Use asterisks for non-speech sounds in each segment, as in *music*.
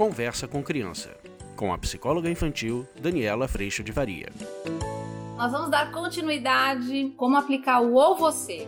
Conversa com Criança, com a psicóloga infantil Daniela Freixo de Varia. Nós vamos dar continuidade como aplicar o ou você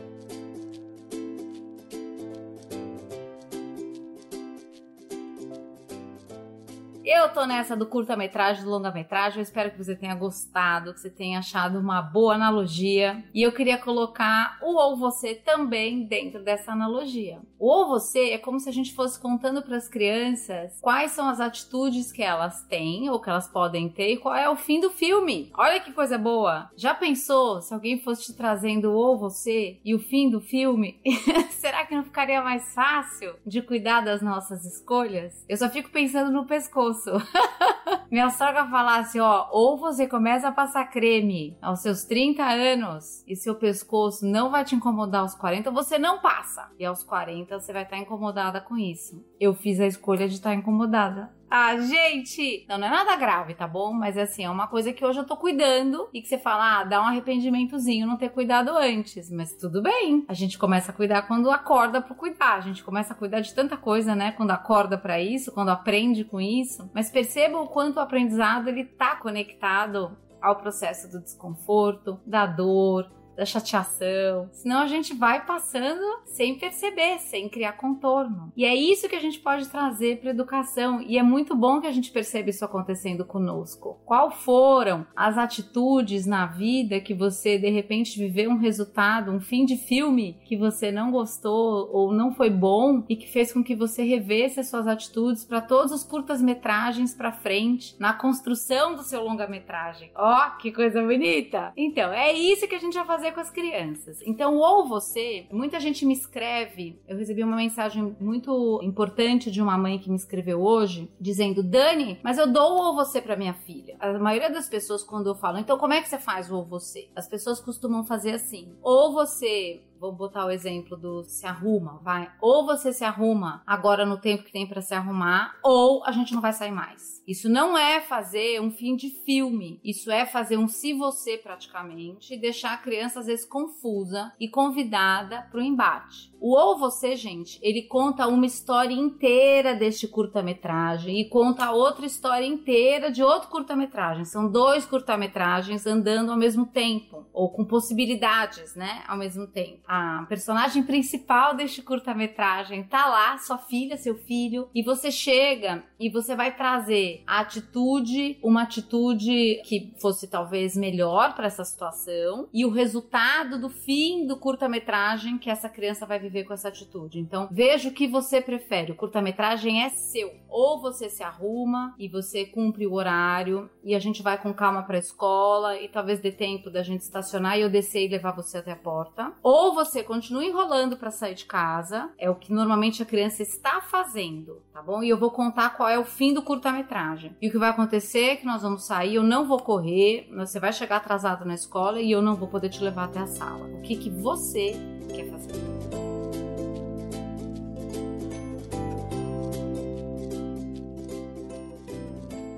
Eu tô nessa do curta-metragem, do longa-metragem. Eu espero que você tenha gostado, que você tenha achado uma boa analogia. E eu queria colocar o ou você também dentro dessa analogia. O ou você é como se a gente fosse contando para as crianças quais são as atitudes que elas têm ou que elas podem ter e qual é o fim do filme. Olha que coisa boa. Já pensou se alguém fosse te trazendo o ou você e o fim do filme? *laughs* Será que não ficaria mais fácil de cuidar das nossas escolhas? Eu só fico pensando no pescoço pescoço. *laughs* Minha sogra falasse, ó, ou você começa a passar creme aos seus 30 anos e seu pescoço não vai te incomodar aos 40, você não passa. E aos 40 você vai estar incomodada com isso. Eu fiz a escolha de estar incomodada. Ah, gente! Não, não é nada grave, tá bom? Mas assim, é uma coisa que hoje eu tô cuidando e que você fala, ah, dá um arrependimentozinho não ter cuidado antes. Mas tudo bem. A gente começa a cuidar quando acorda pro cuidar. A gente começa a cuidar de tanta coisa, né? Quando acorda para isso, quando aprende com isso. Mas perceba o quanto o aprendizado ele tá conectado ao processo do desconforto, da dor, da chateação. Senão a gente vai passando sem perceber, sem criar contorno. E é isso que a gente pode trazer para educação e é muito bom que a gente perceba isso acontecendo conosco. Qual foram as atitudes na vida que você de repente viveu um resultado, um fim de filme que você não gostou ou não foi bom e que fez com que você revesse as suas atitudes para todos os curtas-metragens para frente na construção do seu longa-metragem. Ó, oh, que coisa bonita! Então, é isso que a gente vai fazer fazer com as crianças. Então, ou você, muita gente me escreve, eu recebi uma mensagem muito importante de uma mãe que me escreveu hoje, dizendo: Dani, mas eu dou ou você para minha filha. A maioria das pessoas, quando eu falo, então como é que você faz o ou você? As pessoas costumam fazer assim: ou você vou botar o exemplo do se arruma, vai. Ou você se arruma agora no tempo que tem para se arrumar, ou a gente não vai sair mais. Isso não é fazer um fim de filme. Isso é fazer um se você praticamente, deixar a criança às vezes confusa e convidada para o embate. O Ou Você, gente, ele conta uma história inteira deste curta-metragem e conta outra história inteira de outro curta-metragem. São dois curta-metragens andando ao mesmo tempo, ou com possibilidades, né, ao mesmo tempo. A personagem principal deste curta-metragem tá lá, sua filha, seu filho, e você chega e você vai trazer a atitude, uma atitude que fosse talvez melhor para essa situação, e o resultado do fim do curta-metragem que essa criança vai viver viver com essa atitude. Então, veja o que você prefere. O curta-metragem é seu. Ou você se arruma e você cumpre o horário e a gente vai com calma para a escola e talvez dê tempo da gente estacionar e eu descer e levar você até a porta. Ou você continua enrolando para sair de casa, é o que normalmente a criança está fazendo, tá bom? E eu vou contar qual é o fim do curta-metragem. E o que vai acontecer é que nós vamos sair, eu não vou correr, você vai chegar atrasado na escola e eu não vou poder te levar até a sala. O que que você quer fazer?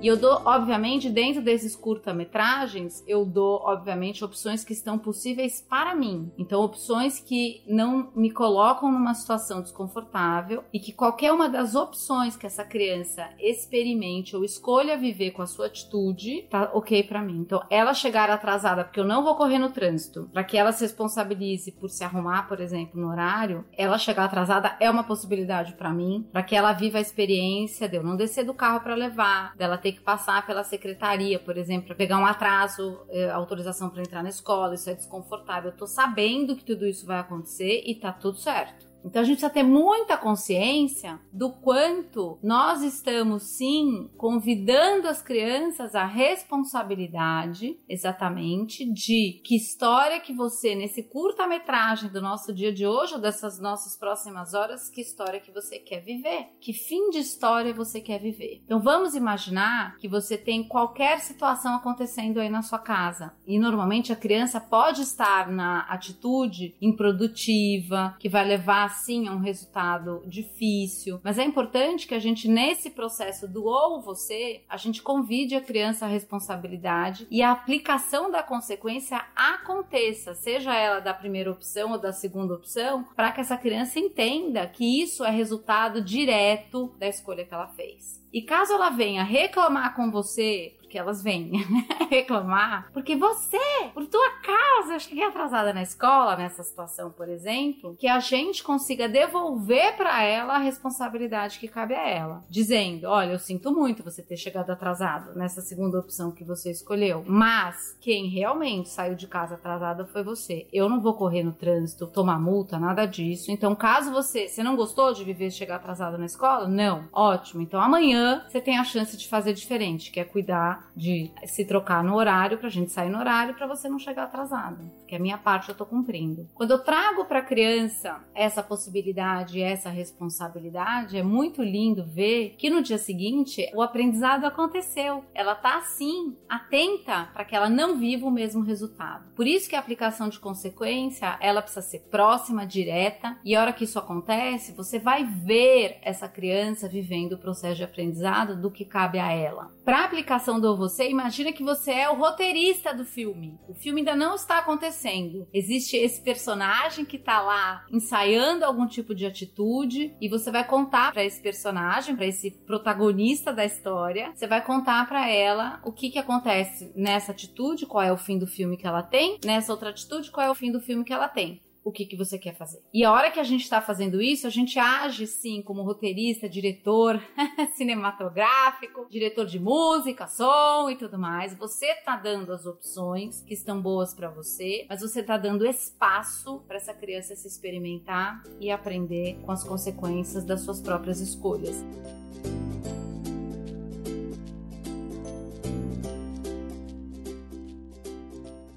E eu dou, obviamente, dentro desses curta-metragens, eu dou, obviamente, opções que estão possíveis para mim. Então, opções que não me colocam numa situação desconfortável e que qualquer uma das opções que essa criança experimente ou escolha viver com a sua atitude, tá ok para mim. Então, ela chegar atrasada porque eu não vou correr no trânsito, para que ela se responsabilize por se arrumar, por exemplo, no horário, ela chegar atrasada é uma possibilidade para mim, para que ela viva a experiência de eu não descer do carro para levar, dela ter que passar pela secretaria, por exemplo, para pegar um atraso, é, autorização para entrar na escola, isso é desconfortável. Eu tô sabendo que tudo isso vai acontecer e tá tudo certo. Então a gente precisa ter muita consciência do quanto nós estamos sim convidando as crianças à responsabilidade, exatamente, de que história que você, nesse curta-metragem do nosso dia de hoje, ou dessas nossas próximas horas, que história que você quer viver, que fim de história você quer viver. Então vamos imaginar que você tem qualquer situação acontecendo aí na sua casa e normalmente a criança pode estar na atitude improdutiva que vai levar sim, é um resultado difícil, mas é importante que a gente, nesse processo do ou você, a gente convide a criança à responsabilidade e a aplicação da consequência aconteça, seja ela da primeira opção ou da segunda opção, para que essa criança entenda que isso é resultado direto da escolha que ela fez. E caso ela venha reclamar com você que elas vêm *laughs* reclamar, porque você, por tua causa, eu cheguei atrasada na escola, nessa situação, por exemplo, que a gente consiga devolver para ela a responsabilidade que cabe a ela, dizendo: olha, eu sinto muito você ter chegado atrasado nessa segunda opção que você escolheu, mas quem realmente saiu de casa atrasada foi você. Eu não vou correr no trânsito, tomar multa, nada disso. Então, caso você, você não gostou de viver chegar atrasado na escola, não, ótimo. Então amanhã você tem a chance de fazer diferente, que é cuidar de se trocar no horário pra gente sair no horário para você não chegar atrasado, porque a minha parte eu tô cumprindo. Quando eu trago para a criança essa possibilidade, essa responsabilidade, é muito lindo ver que no dia seguinte o aprendizado aconteceu. Ela tá assim, atenta para que ela não viva o mesmo resultado. Por isso que a aplicação de consequência, ela precisa ser próxima, direta, e a hora que isso acontece, você vai ver essa criança vivendo o processo de aprendizado do que cabe a ela. Para aplicação do você, imagina que você é o roteirista do filme. O filme ainda não está acontecendo. Existe esse personagem que está lá ensaiando algum tipo de atitude e você vai contar para esse personagem, para esse protagonista da história, você vai contar para ela o que que acontece nessa atitude, qual é o fim do filme que ela tem, nessa outra atitude, qual é o fim do filme que ela tem o que, que você quer fazer. E a hora que a gente está fazendo isso, a gente age sim como roteirista, diretor *laughs* cinematográfico, diretor de música, som e tudo mais. Você está dando as opções que estão boas para você, mas você está dando espaço para essa criança se experimentar e aprender com as consequências das suas próprias escolhas.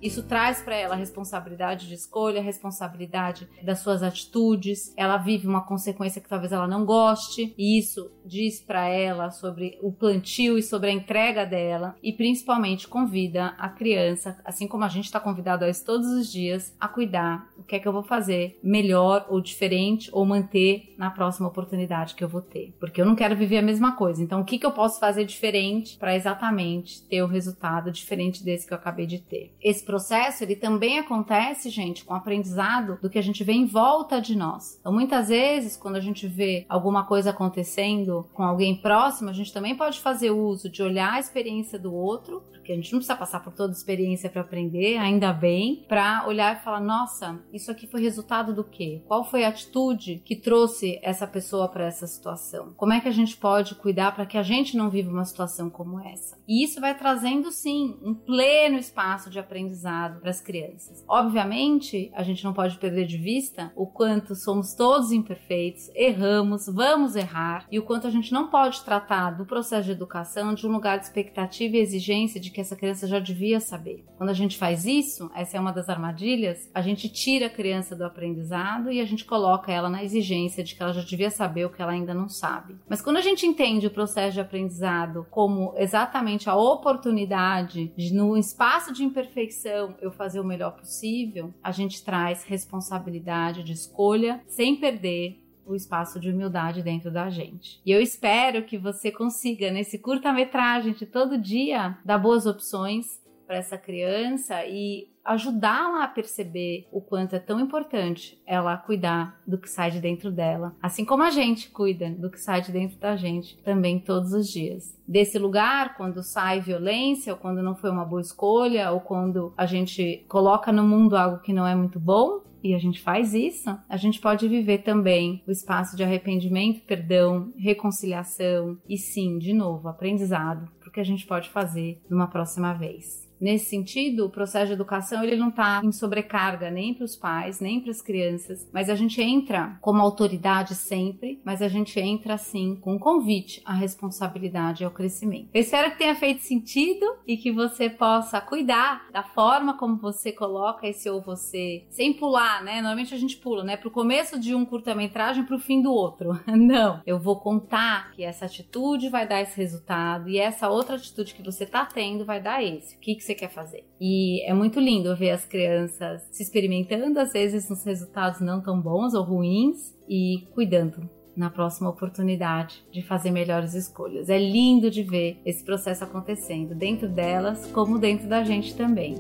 Isso traz para ela responsabilidade de escolha, responsabilidade das suas atitudes. Ela vive uma consequência que talvez ela não goste, e isso diz para ela sobre o plantio e sobre a entrega dela, e principalmente convida a criança, assim como a gente está convidado a isso todos os dias, a cuidar o que é que eu vou fazer melhor ou diferente ou manter na próxima oportunidade que eu vou ter. Porque eu não quero viver a mesma coisa. Então, o que, que eu posso fazer diferente para exatamente ter o resultado diferente desse que eu acabei de ter? Esse processo, ele também acontece, gente, com o aprendizado do que a gente vê em volta de nós. Então, muitas vezes, quando a gente vê alguma coisa acontecendo com alguém próximo, a gente também pode fazer uso de olhar a experiência do outro, porque a gente não precisa passar por toda a experiência para aprender, ainda bem, para olhar e falar: nossa, isso aqui foi resultado do quê? Qual foi a atitude que trouxe essa pessoa para essa situação? Como é que a gente pode cuidar para que a gente não viva uma situação como essa? E isso vai trazendo, sim, um pleno espaço de aprendizado aprendizado para as crianças. Obviamente, a gente não pode perder de vista o quanto somos todos imperfeitos, erramos, vamos errar e o quanto a gente não pode tratar do processo de educação de um lugar de expectativa e exigência de que essa criança já devia saber. Quando a gente faz isso, essa é uma das armadilhas, a gente tira a criança do aprendizado e a gente coloca ela na exigência de que ela já devia saber o que ela ainda não sabe. Mas quando a gente entende o processo de aprendizado como exatamente a oportunidade de, no espaço de imperfeição, eu fazer o melhor possível, a gente traz responsabilidade de escolha sem perder o espaço de humildade dentro da gente. E eu espero que você consiga, nesse curta-metragem de todo dia, dar boas opções para essa criança e ajudá-la a perceber o quanto é tão importante ela cuidar do que sai de dentro dela, assim como a gente cuida do que sai de dentro da gente também todos os dias. Desse lugar, quando sai violência, ou quando não foi uma boa escolha, ou quando a gente coloca no mundo algo que não é muito bom, e a gente faz isso, a gente pode viver também o espaço de arrependimento, perdão, reconciliação e sim, de novo, aprendizado, porque a gente pode fazer numa próxima vez. Nesse sentido, o processo de educação ele não está em sobrecarga nem para os pais, nem para as crianças, mas a gente entra como autoridade sempre, mas a gente entra assim com um convite à responsabilidade e ao crescimento. Eu espero que tenha feito sentido e que você possa cuidar da forma como você coloca esse ou você, sem pular, né? Normalmente a gente pula, né, para o começo de um curta-metragem para o fim do outro. *laughs* Não, eu vou contar que essa atitude vai dar esse resultado e essa outra atitude que você está tendo vai dar esse. O que, que você quer fazer. E é muito lindo ver as crianças se experimentando, às vezes nos resultados não tão bons ou ruins, e cuidando na próxima oportunidade de fazer melhores escolhas. É lindo de ver esse processo acontecendo dentro delas, como dentro da gente também.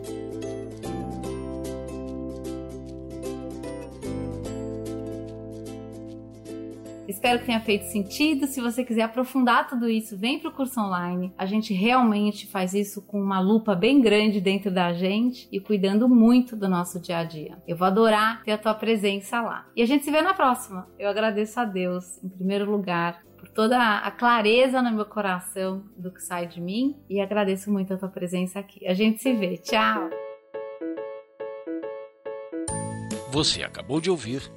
Espero que tenha feito sentido. Se você quiser aprofundar tudo isso, vem para o curso online. A gente realmente faz isso com uma lupa bem grande dentro da gente e cuidando muito do nosso dia a dia. Eu vou adorar ter a tua presença lá. E a gente se vê na próxima. Eu agradeço a Deus, em primeiro lugar, por toda a clareza no meu coração do que sai de mim e agradeço muito a tua presença aqui. A gente se vê. Tchau! Você acabou de ouvir